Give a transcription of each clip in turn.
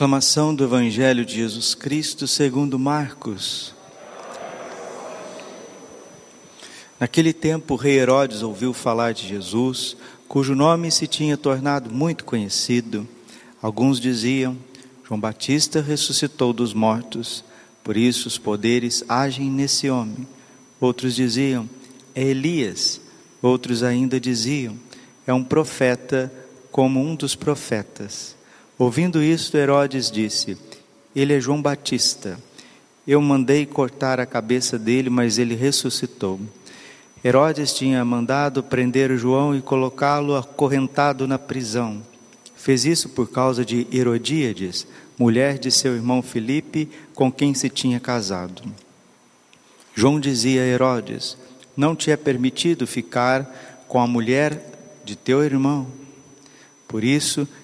Proclamação do Evangelho de Jesus Cristo segundo Marcos. Naquele tempo, o rei Herodes ouviu falar de Jesus, cujo nome se tinha tornado muito conhecido. Alguns diziam: João Batista ressuscitou dos mortos, por isso os poderes agem nesse homem. Outros diziam: É Elias. Outros ainda diziam: É um profeta como um dos profetas. Ouvindo isto, Herodes disse: Ele é João Batista. Eu mandei cortar a cabeça dele, mas ele ressuscitou. Herodes tinha mandado prender João e colocá-lo acorrentado na prisão. Fez isso por causa de Herodíades, mulher de seu irmão Filipe, com quem se tinha casado. João dizia a Herodes: Não te é permitido ficar com a mulher de teu irmão. Por isso,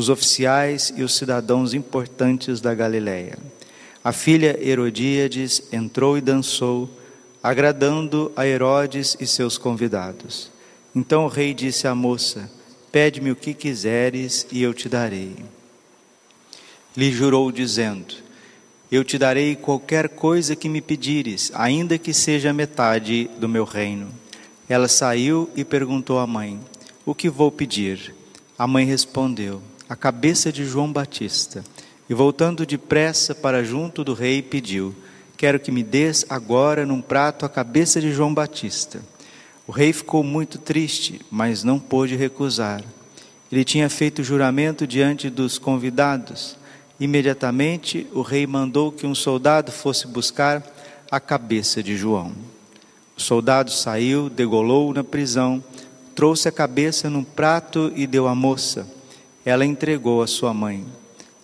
os oficiais e os cidadãos importantes da Galiléia. A filha Herodíades entrou e dançou, agradando a Herodes e seus convidados. Então o rei disse à moça: Pede-me o que quiseres e eu te darei. Lhe jurou, dizendo: Eu te darei qualquer coisa que me pedires, ainda que seja metade do meu reino. Ela saiu e perguntou à mãe: O que vou pedir? A mãe respondeu: a cabeça de João Batista. E voltando depressa para junto do rei, pediu: Quero que me des agora num prato a cabeça de João Batista. O rei ficou muito triste, mas não pôde recusar. Ele tinha feito juramento diante dos convidados. Imediatamente o rei mandou que um soldado fosse buscar a cabeça de João. O soldado saiu, degolou na prisão, trouxe a cabeça num prato e deu à moça ela entregou a sua mãe.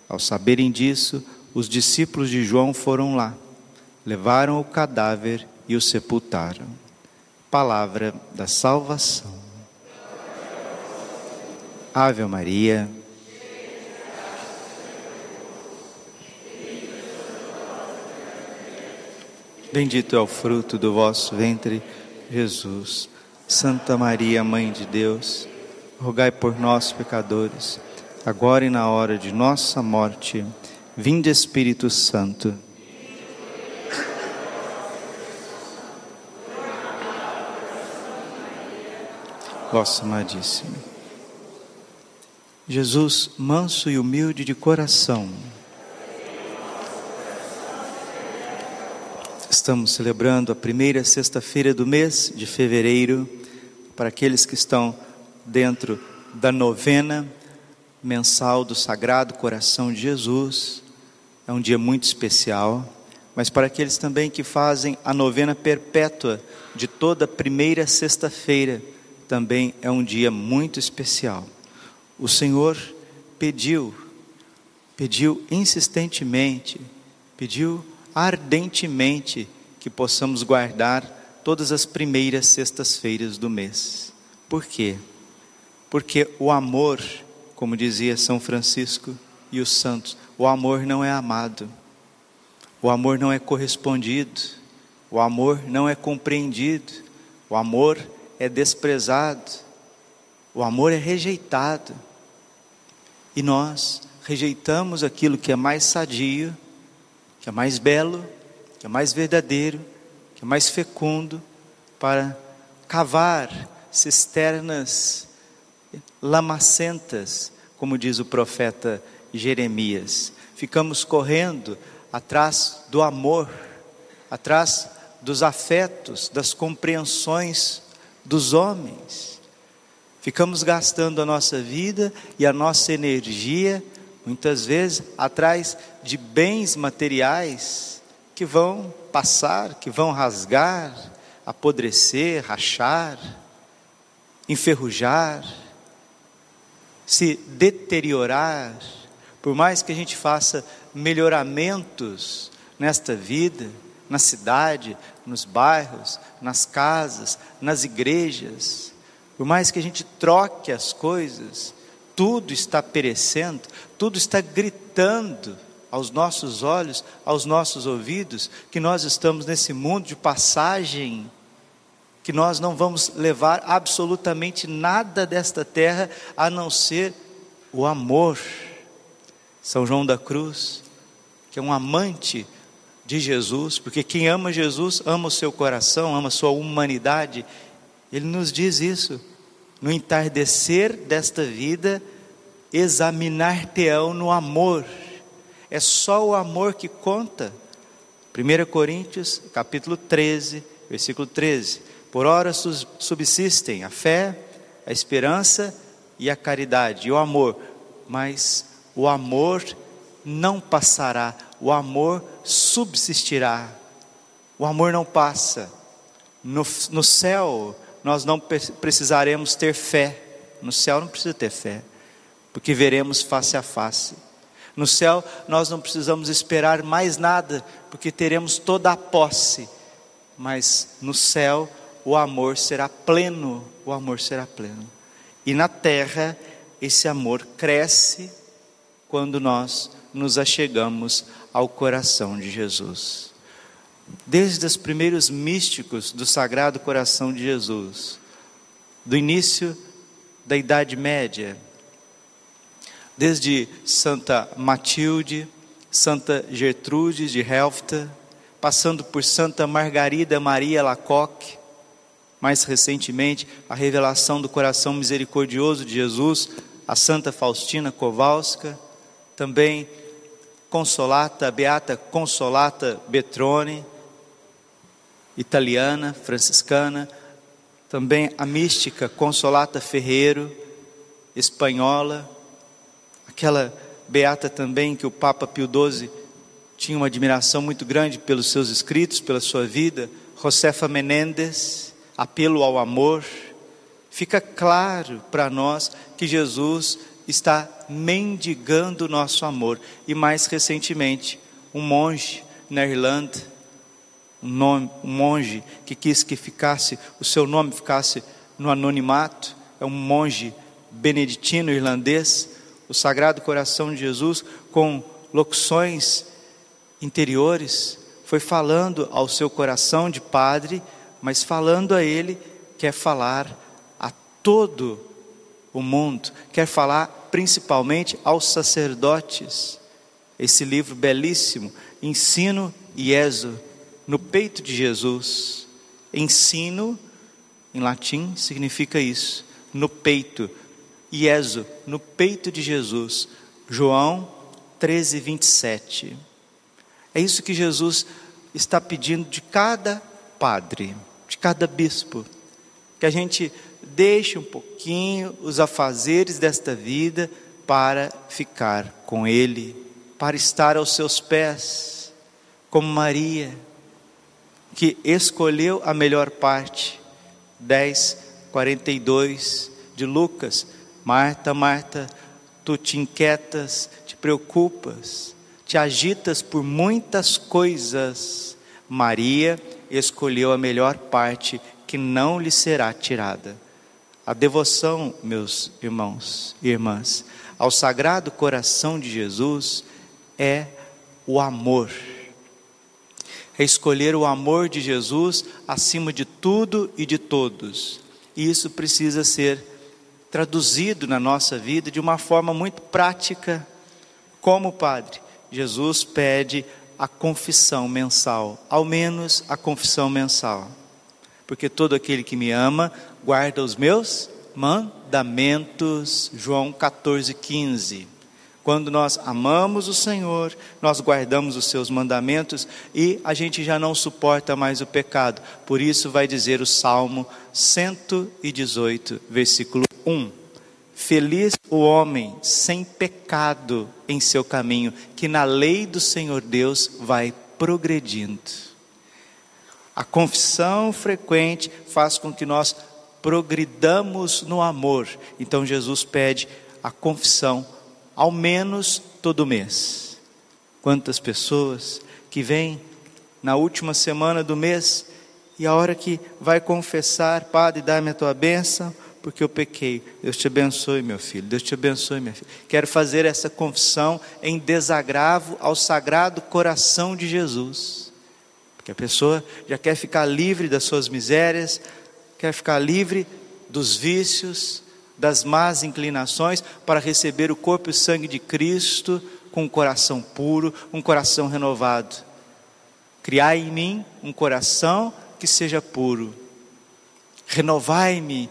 Ao saberem disso, os discípulos de João foram lá, levaram o cadáver e o sepultaram. Palavra da salvação. Ave Maria. Bendito é o fruto do vosso ventre, Jesus. Santa Maria, Mãe de Deus, rogai por nós, pecadores agora e na hora de nossa morte. Vinde Espírito Santo. Vossa Amadíssima. Jesus, manso e humilde de coração. Estamos celebrando a primeira sexta-feira do mês de fevereiro, para aqueles que estão dentro da novena mensal do Sagrado Coração de Jesus. É um dia muito especial, mas para aqueles também que fazem a novena perpétua de toda primeira sexta-feira, também é um dia muito especial. O Senhor pediu, pediu insistentemente, pediu ardentemente que possamos guardar todas as primeiras sextas-feiras do mês. Por quê? Porque o amor como dizia São Francisco e os santos, o amor não é amado, o amor não é correspondido, o amor não é compreendido, o amor é desprezado, o amor é rejeitado. E nós rejeitamos aquilo que é mais sadio, que é mais belo, que é mais verdadeiro, que é mais fecundo, para cavar cisternas lamacentas, como diz o profeta Jeremias. Ficamos correndo atrás do amor, atrás dos afetos, das compreensões dos homens. Ficamos gastando a nossa vida e a nossa energia, muitas vezes, atrás de bens materiais que vão passar, que vão rasgar, apodrecer, rachar, enferrujar se deteriorar, por mais que a gente faça melhoramentos nesta vida, na cidade, nos bairros, nas casas, nas igrejas. Por mais que a gente troque as coisas, tudo está perecendo, tudo está gritando aos nossos olhos, aos nossos ouvidos, que nós estamos nesse mundo de passagem, que nós não vamos levar absolutamente nada desta terra a não ser o amor. São João da Cruz, que é um amante de Jesus, porque quem ama Jesus ama o seu coração, ama a sua humanidade. Ele nos diz isso. No entardecer desta vida, examinar-te-ão no amor. É só o amor que conta. 1 Coríntios, capítulo 13, versículo 13. Por ora subsistem a fé, a esperança e a caridade, e o amor, mas o amor não passará, o amor subsistirá. O amor não passa. No, no céu, nós não precisaremos ter fé. No céu não precisa ter fé, porque veremos face a face. No céu, nós não precisamos esperar mais nada, porque teremos toda a posse. Mas no céu, o amor será pleno, o amor será pleno. E na terra, esse amor cresce quando nós nos achegamos ao coração de Jesus. Desde os primeiros místicos do Sagrado Coração de Jesus, do início da Idade Média, desde Santa Matilde, Santa Gertrude de Helfta, passando por Santa Margarida Maria Lacoque, mais recentemente a revelação do coração misericordioso de Jesus, a Santa Faustina Kowalska, também Consolata, Beata Consolata Betrone, italiana, franciscana, também a mística Consolata Ferreiro, espanhola, aquela beata também que o Papa Pio XII tinha uma admiração muito grande pelos seus escritos, pela sua vida, Josefa Menendez, apelo ao amor. Fica claro para nós que Jesus está mendigando o nosso amor. E mais recentemente, um monge na Irlanda, um, nome, um monge que quis que ficasse, o seu nome ficasse no anonimato, é um monge beneditino irlandês, o Sagrado Coração de Jesus, com locuções interiores, foi falando ao seu coração de padre, mas falando a ele, quer falar a todo o mundo, quer falar principalmente aos sacerdotes. Esse livro belíssimo, Ensino e no peito de Jesus. Ensino, em latim, significa isso, no peito. Ieso, no peito de Jesus. João 13, 27. É isso que Jesus está pedindo de cada padre, de cada bispo, que a gente deixe um pouquinho os afazeres desta vida para ficar com Ele, para estar aos seus pés, como Maria, que escolheu a melhor parte. 10, 42 de Lucas. Marta, Marta, tu te inquietas, te preocupas, te agitas por muitas coisas. Maria escolheu a melhor parte que não lhe será tirada. A devoção, meus irmãos e irmãs, ao Sagrado Coração de Jesus é o amor. É escolher o amor de Jesus acima de tudo e de todos. E isso precisa ser traduzido na nossa vida de uma forma muito prática. Como Padre, Jesus pede a confissão mensal, ao menos a confissão mensal. Porque todo aquele que me ama guarda os meus mandamentos. João 14, 15. Quando nós amamos o Senhor, nós guardamos os seus mandamentos e a gente já não suporta mais o pecado. Por isso vai dizer o Salmo 118, versículo 1. Feliz o homem sem pecado em seu caminho, que na lei do Senhor Deus vai progredindo. A confissão frequente faz com que nós progridamos no amor. Então Jesus pede a confissão ao menos todo mês. Quantas pessoas que vem na última semana do mês e a hora que vai confessar, Padre, dá-me a tua bênção, porque eu pequei. Deus te abençoe, meu filho. Deus te abençoe, minha filha. Quero fazer essa confissão em desagravo ao sagrado coração de Jesus. Porque a pessoa já quer ficar livre das suas misérias, quer ficar livre dos vícios, das más inclinações, para receber o corpo e o sangue de Cristo com um coração puro, um coração renovado. Criai em mim um coração que seja puro. Renovai-me,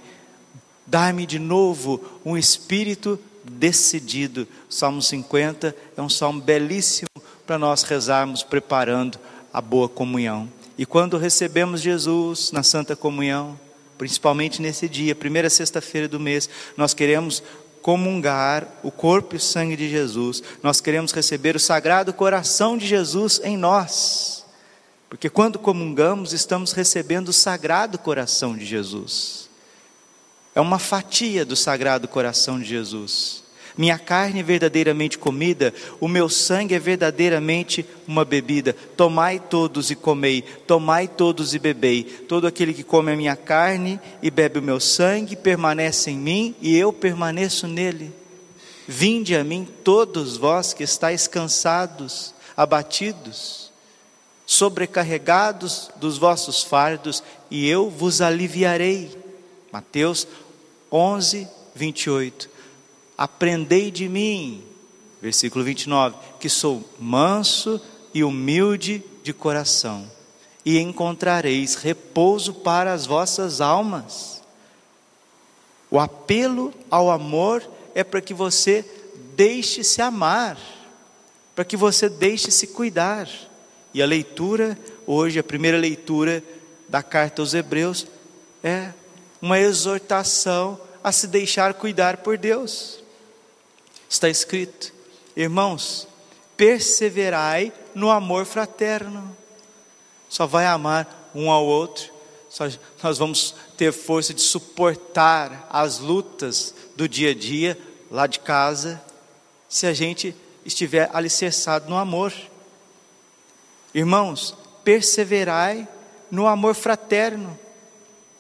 dai-me de novo um espírito decidido. Salmo 50 é um salmo belíssimo para nós rezarmos preparando a boa comunhão. E quando recebemos Jesus na Santa Comunhão, principalmente nesse dia, primeira sexta-feira do mês, nós queremos comungar o corpo e o sangue de Jesus, nós queremos receber o sagrado coração de Jesus em nós. Porque quando comungamos, estamos recebendo o sagrado coração de Jesus. É uma fatia do sagrado coração de Jesus. Minha carne é verdadeiramente comida, o meu sangue é verdadeiramente uma bebida. Tomai todos e comei, tomai todos e bebei. Todo aquele que come a minha carne e bebe o meu sangue permanece em mim e eu permaneço nele. Vinde a mim todos vós que estáis cansados, abatidos sobrecarregados dos vossos fardos, e eu vos aliviarei. Mateus 11, 28. Aprendei de mim, versículo 29, que sou manso e humilde de coração, e encontrareis repouso para as vossas almas. O apelo ao amor é para que você deixe se amar, para que você deixe se cuidar. E a leitura, hoje, a primeira leitura da carta aos Hebreus, é uma exortação a se deixar cuidar por Deus. Está escrito, irmãos, perseverai no amor fraterno. Só vai amar um ao outro, só, nós vamos ter força de suportar as lutas do dia a dia, lá de casa, se a gente estiver alicerçado no amor. Irmãos, perseverai no amor fraterno.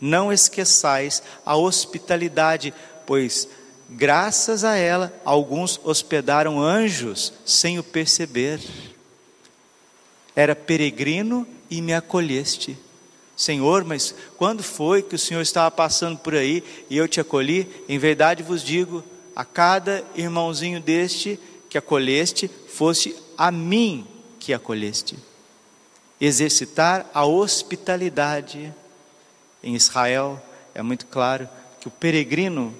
Não esqueçais a hospitalidade, pois graças a ela alguns hospedaram anjos sem o perceber. Era peregrino e me acolheste. Senhor, mas quando foi que o Senhor estava passando por aí e eu te acolhi? Em verdade vos digo, a cada irmãozinho deste que acolheste, fosse a mim que acolheste exercitar a hospitalidade. Em Israel é muito claro que o peregrino,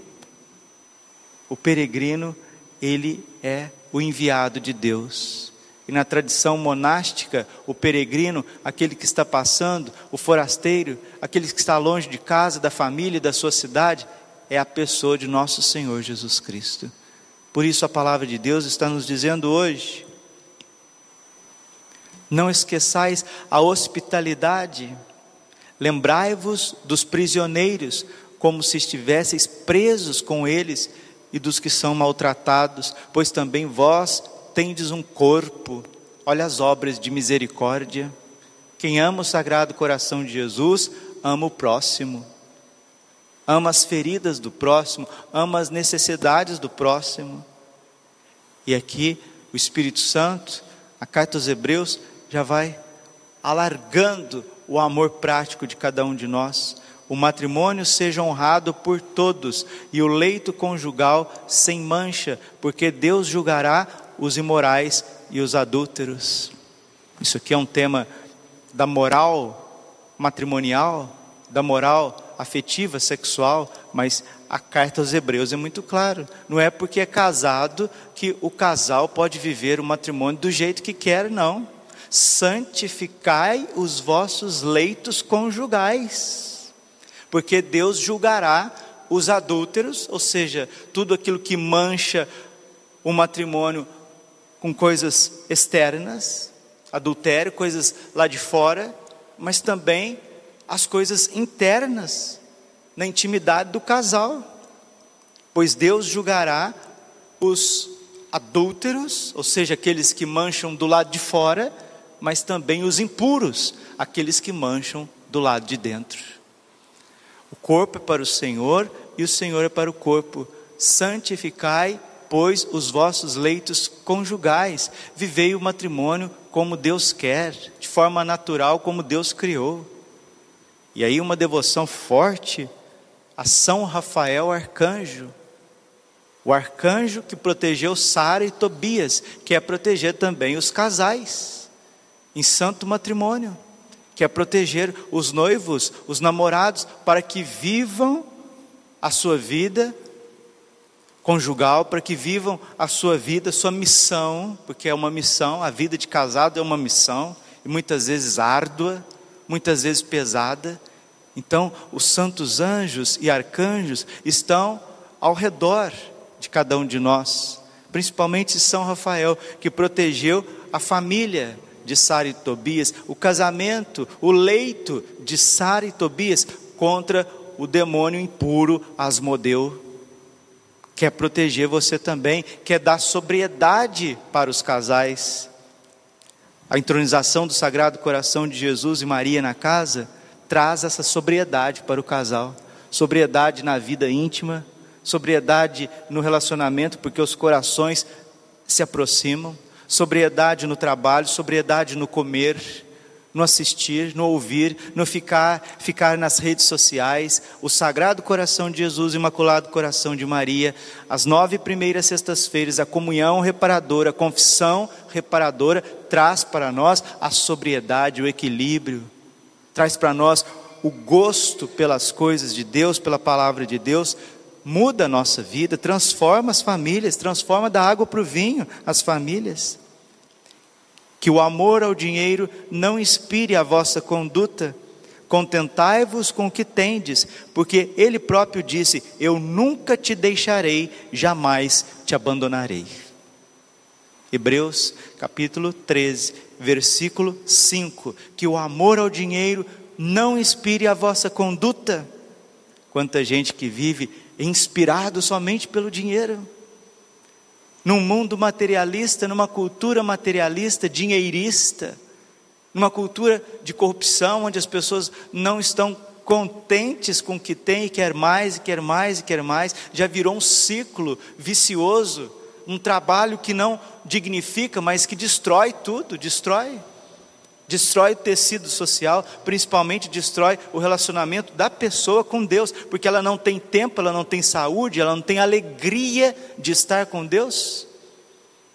o peregrino, ele é o enviado de Deus. E na tradição monástica, o peregrino, aquele que está passando, o forasteiro, aquele que está longe de casa, da família, da sua cidade, é a pessoa de nosso Senhor Jesus Cristo. Por isso a palavra de Deus está nos dizendo hoje não esqueçais a hospitalidade. Lembrai-vos dos prisioneiros, como se estivesseis presos com eles, e dos que são maltratados, pois também vós tendes um corpo. Olha as obras de misericórdia. Quem ama o Sagrado Coração de Jesus, ama o próximo. Ama as feridas do próximo, ama as necessidades do próximo. E aqui o Espírito Santo, a carta aos Hebreus, já vai alargando o amor prático de cada um de nós. O matrimônio seja honrado por todos e o leito conjugal sem mancha, porque Deus julgará os imorais e os adúlteros. Isso aqui é um tema da moral matrimonial, da moral afetiva, sexual, mas a carta aos Hebreus é muito claro. Não é porque é casado que o casal pode viver o matrimônio do jeito que quer, não santificai os vossos leitos conjugais, porque Deus julgará os adúlteros, ou seja, tudo aquilo que mancha o matrimônio com coisas externas, adultério, coisas lá de fora, mas também as coisas internas, na intimidade do casal, pois Deus julgará os adúlteros, ou seja, aqueles que mancham do lado de fora, mas também os impuros, aqueles que mancham do lado de dentro. O corpo é para o Senhor e o Senhor é para o corpo. Santificai, pois, os vossos leitos conjugais. Vivei o matrimônio como Deus quer, de forma natural, como Deus criou. E aí, uma devoção forte a São Rafael Arcanjo. O arcanjo que protegeu Sara e Tobias, que é proteger também os casais em santo matrimônio, que é proteger os noivos, os namorados, para que vivam a sua vida conjugal, para que vivam a sua vida, sua missão, porque é uma missão, a vida de casado é uma missão, e muitas vezes árdua, muitas vezes pesada. Então, os santos anjos e arcanjos estão ao redor de cada um de nós, principalmente São Rafael, que protegeu a família de Sara e Tobias, o casamento, o leito de Sara e Tobias contra o demônio impuro Asmodeu. Quer proteger você também, quer dar sobriedade para os casais. A entronização do Sagrado Coração de Jesus e Maria na casa traz essa sobriedade para o casal, sobriedade na vida íntima, sobriedade no relacionamento, porque os corações se aproximam, sobriedade no trabalho, sobriedade no comer, no assistir, no ouvir, no ficar, ficar nas redes sociais, o Sagrado Coração de Jesus, Imaculado Coração de Maria, as nove primeiras sextas-feiras, a comunhão reparadora, a confissão reparadora, traz para nós a sobriedade, o equilíbrio, traz para nós o gosto pelas coisas de Deus, pela palavra de Deus, muda a nossa vida, transforma as famílias, transforma da água para o vinho as famílias que o amor ao dinheiro não inspire a vossa conduta. Contentai-vos com o que tendes, porque ele próprio disse: Eu nunca te deixarei, jamais te abandonarei. Hebreus capítulo 13, versículo 5: Que o amor ao dinheiro não inspire a vossa conduta. Quanta gente que vive inspirado somente pelo dinheiro num mundo materialista, numa cultura materialista, dinheirista, numa cultura de corrupção, onde as pessoas não estão contentes com o que têm e quer mais, e quer mais, e quer mais, já virou um ciclo vicioso, um trabalho que não dignifica, mas que destrói tudo, destrói. Destrói o tecido social, principalmente destrói o relacionamento da pessoa com Deus, porque ela não tem tempo, ela não tem saúde, ela não tem alegria de estar com Deus,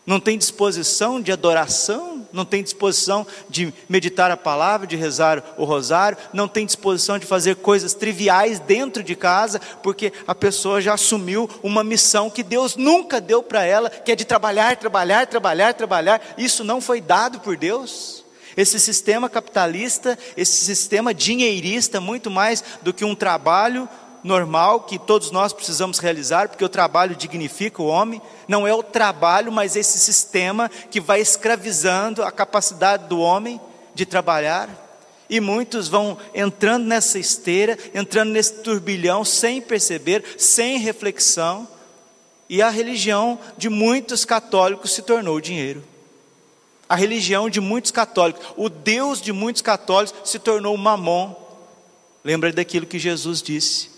não tem disposição de adoração, não tem disposição de meditar a palavra, de rezar o rosário, não tem disposição de fazer coisas triviais dentro de casa, porque a pessoa já assumiu uma missão que Deus nunca deu para ela, que é de trabalhar, trabalhar, trabalhar, trabalhar. Isso não foi dado por Deus. Esse sistema capitalista, esse sistema dinheirista, muito mais do que um trabalho normal que todos nós precisamos realizar, porque o trabalho dignifica o homem, não é o trabalho, mas esse sistema que vai escravizando a capacidade do homem de trabalhar. E muitos vão entrando nessa esteira, entrando nesse turbilhão sem perceber, sem reflexão, e a religião de muitos católicos se tornou dinheiro a religião de muitos católicos, o Deus de muitos católicos se tornou mamon. Lembra daquilo que Jesus disse.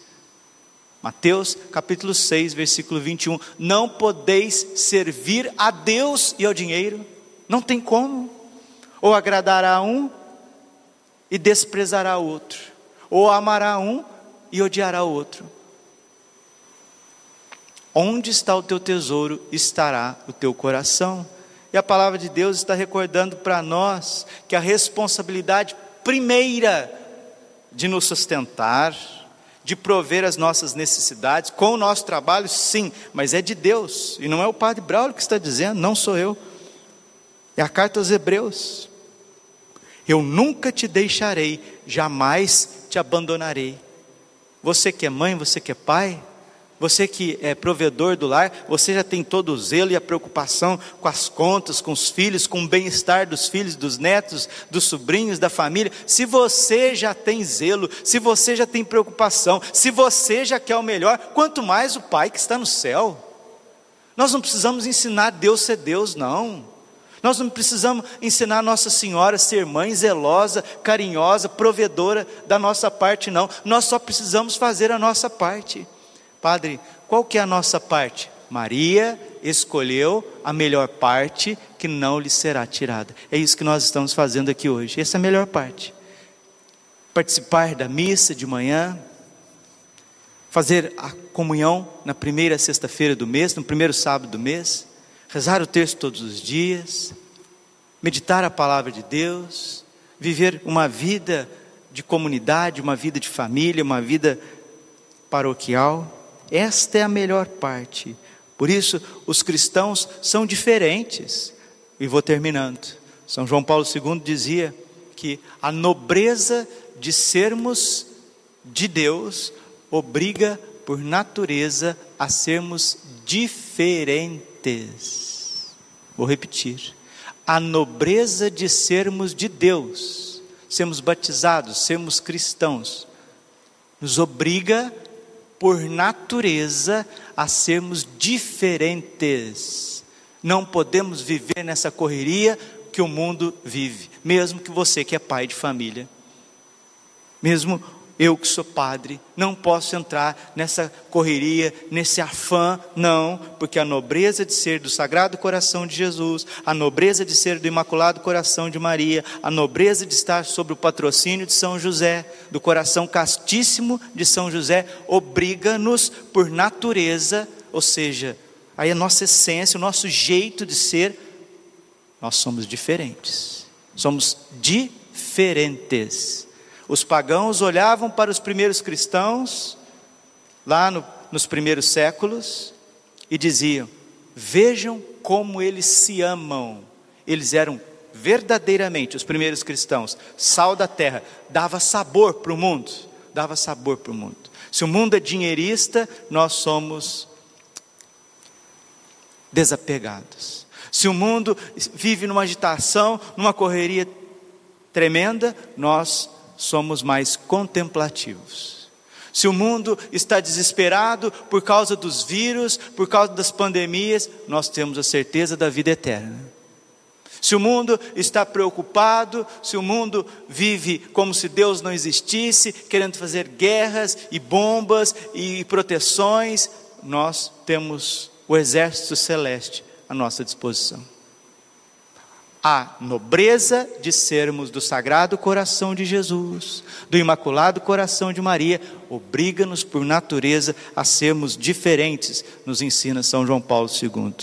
Mateus capítulo 6, versículo 21. Não podeis servir a Deus e ao dinheiro. Não tem como. Ou agradará um e desprezará o outro. Ou amará um e odiará o outro. Onde está o teu tesouro, estará o teu coração. E a palavra de Deus está recordando para nós que a responsabilidade primeira de nos sustentar, de prover as nossas necessidades, com o nosso trabalho, sim, mas é de Deus, e não é o Padre Braulio que está dizendo, não sou eu. É a carta aos Hebreus. Eu nunca te deixarei, jamais te abandonarei. Você que é mãe, você que é pai, você que é provedor do lar, você já tem todo o zelo e a preocupação com as contas, com os filhos, com o bem-estar dos filhos, dos netos, dos sobrinhos, da família. Se você já tem zelo, se você já tem preocupação, se você já quer o melhor, quanto mais o Pai que está no céu. Nós não precisamos ensinar Deus ser Deus, não. Nós não precisamos ensinar Nossa Senhora a ser mãe zelosa, carinhosa, provedora da nossa parte, não. Nós só precisamos fazer a nossa parte. Padre, qual que é a nossa parte? Maria escolheu a melhor parte que não lhe será tirada. É isso que nós estamos fazendo aqui hoje. Essa é a melhor parte. Participar da missa de manhã, fazer a comunhão na primeira sexta-feira do mês, no primeiro sábado do mês, rezar o texto todos os dias, meditar a palavra de Deus, viver uma vida de comunidade, uma vida de família, uma vida paroquial. Esta é a melhor parte. Por isso, os cristãos são diferentes. E vou terminando. São João Paulo II dizia que a nobreza de sermos de Deus obriga por natureza a sermos diferentes. Vou repetir. A nobreza de sermos de Deus, sermos batizados, sermos cristãos, nos obriga por natureza a sermos diferentes. Não podemos viver nessa correria que o mundo vive, mesmo que você que é pai de família, mesmo eu que sou padre, não posso entrar nessa correria, nesse afã, não, porque a nobreza de ser do Sagrado Coração de Jesus, a nobreza de ser do Imaculado Coração de Maria, a nobreza de estar sob o patrocínio de São José, do coração castíssimo de São José, obriga-nos por natureza, ou seja, aí a nossa essência, o nosso jeito de ser, nós somos diferentes, somos diferentes. Os pagãos olhavam para os primeiros cristãos, lá no, nos primeiros séculos, e diziam: Vejam como eles se amam. Eles eram verdadeiramente, os primeiros cristãos, sal da terra, dava sabor para o mundo. Dava sabor para o mundo. Se o mundo é dinheirista, nós somos desapegados. Se o mundo vive numa agitação, numa correria tremenda, nós somos mais contemplativos. Se o mundo está desesperado por causa dos vírus, por causa das pandemias, nós temos a certeza da vida eterna. Se o mundo está preocupado, se o mundo vive como se Deus não existisse, querendo fazer guerras e bombas e proteções, nós temos o exército celeste à nossa disposição a nobreza de sermos do Sagrado Coração de Jesus, do Imaculado Coração de Maria, obriga-nos por natureza a sermos diferentes, nos ensina São João Paulo II.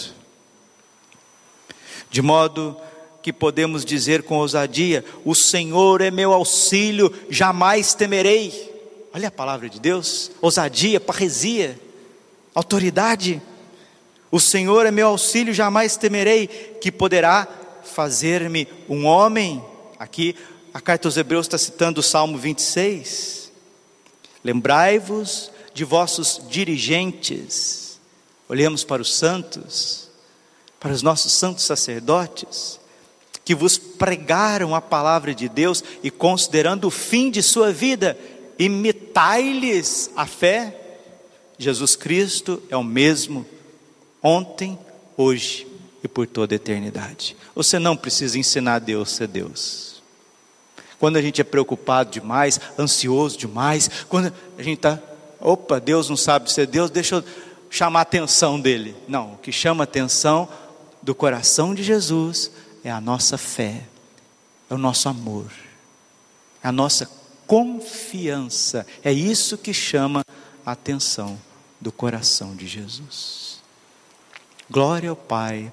De modo que podemos dizer com ousadia: O Senhor é meu auxílio, jamais temerei. Olha a palavra de Deus, ousadia, parresia, autoridade. O Senhor é meu auxílio, jamais temerei, que poderá fazer-me um homem. Aqui a carta aos Hebreus está citando o Salmo 26. Lembrai-vos de vossos dirigentes. Olhemos para os santos, para os nossos santos sacerdotes, que vos pregaram a palavra de Deus e, considerando o fim de sua vida, imitai-lhes a fé. Jesus Cristo é o mesmo ontem, hoje e por toda a eternidade. Você não precisa ensinar Deus a ser Deus. Quando a gente é preocupado demais, ansioso demais, quando a gente está, opa, Deus não sabe ser Deus, deixa eu chamar a atenção dele. Não, o que chama a atenção do coração de Jesus é a nossa fé, é o nosso amor, é a nossa confiança. É isso que chama a atenção do coração de Jesus. Glória ao Pai